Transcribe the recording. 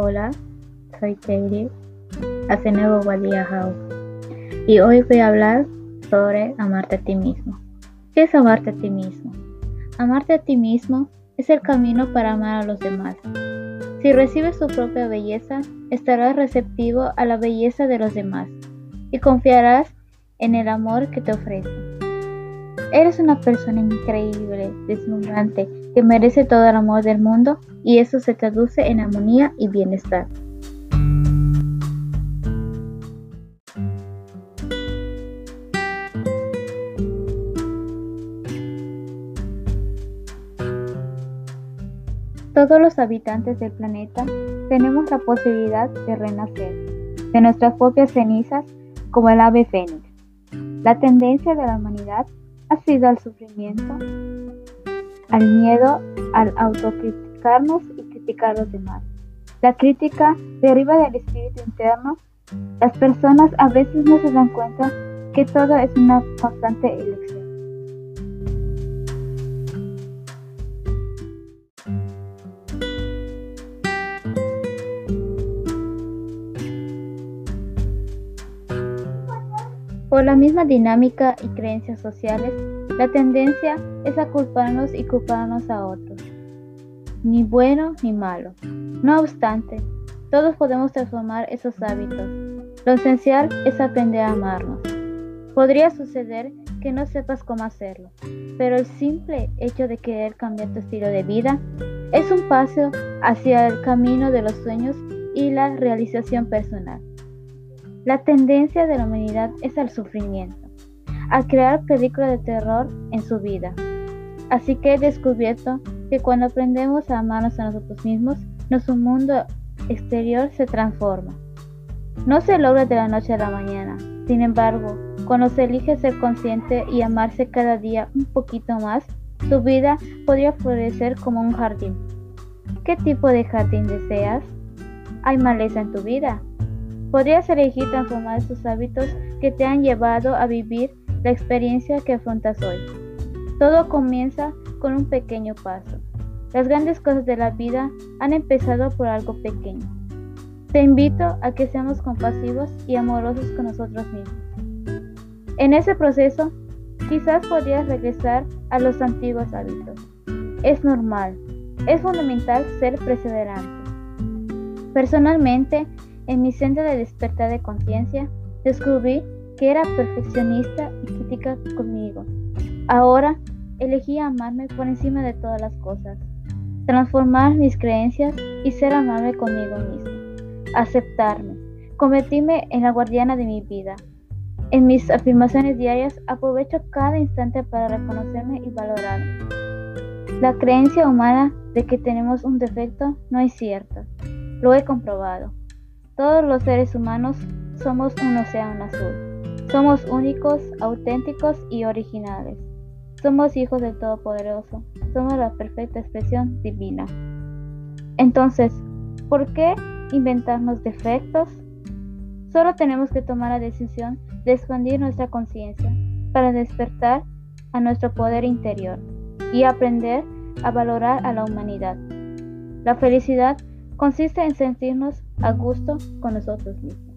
Hola, soy Katie, hace nuevo Wadia House y hoy voy a hablar sobre amarte a ti mismo. ¿Qué es amarte a ti mismo? Amarte a ti mismo es el camino para amar a los demás. Si recibes tu propia belleza, estarás receptivo a la belleza de los demás y confiarás en el amor que te ofrece. Eres una persona increíble, deslumbrante, que merece todo el amor del mundo y eso se traduce en armonía y bienestar. Todos los habitantes del planeta tenemos la posibilidad de renacer de nuestras propias cenizas como el ave fénix. La tendencia de la humanidad ha sido al sufrimiento, al miedo, al autocriticarnos y criticar a los demás. La crítica deriva del espíritu interno. Las personas a veces no se dan cuenta que todo es una constante elección. Por la misma dinámica y creencias sociales, la tendencia es a culparnos y culparnos a otros. Ni bueno ni malo. No obstante, todos podemos transformar esos hábitos. Lo esencial es aprender a amarnos. Podría suceder que no sepas cómo hacerlo, pero el simple hecho de querer cambiar tu estilo de vida es un paso hacia el camino de los sueños y la realización personal. La tendencia de la humanidad es al sufrimiento, a crear películas de terror en su vida. Así que he descubierto que cuando aprendemos a amarnos a nosotros mismos, nuestro mundo exterior se transforma. No se logra de la noche a la mañana. Sin embargo, cuando se elige ser consciente y amarse cada día un poquito más, su vida podría florecer como un jardín. ¿Qué tipo de jardín deseas? ¿Hay maleza en tu vida? Podrías elegir transformar esos hábitos que te han llevado a vivir la experiencia que afrontas hoy. Todo comienza con un pequeño paso. Las grandes cosas de la vida han empezado por algo pequeño. Te invito a que seamos compasivos y amorosos con nosotros mismos. En ese proceso, quizás podrías regresar a los antiguos hábitos. Es normal, es fundamental ser perseverante. Personalmente, en mi centro de despertar de conciencia, descubrí que era perfeccionista y crítica conmigo. Ahora elegí amarme por encima de todas las cosas, transformar mis creencias y ser amable conmigo mismo, aceptarme, convertirme en la guardiana de mi vida. En mis afirmaciones diarias aprovecho cada instante para reconocerme y valorarme. La creencia humana de que tenemos un defecto no es cierta. Lo he comprobado. Todos los seres humanos somos un océano azul. Somos únicos, auténticos y originales. Somos hijos del Todopoderoso. Somos la perfecta expresión divina. Entonces, ¿por qué inventarnos defectos? Solo tenemos que tomar la decisión de expandir nuestra conciencia para despertar a nuestro poder interior y aprender a valorar a la humanidad. La felicidad consiste en sentirnos a gusto con nosotros mismos.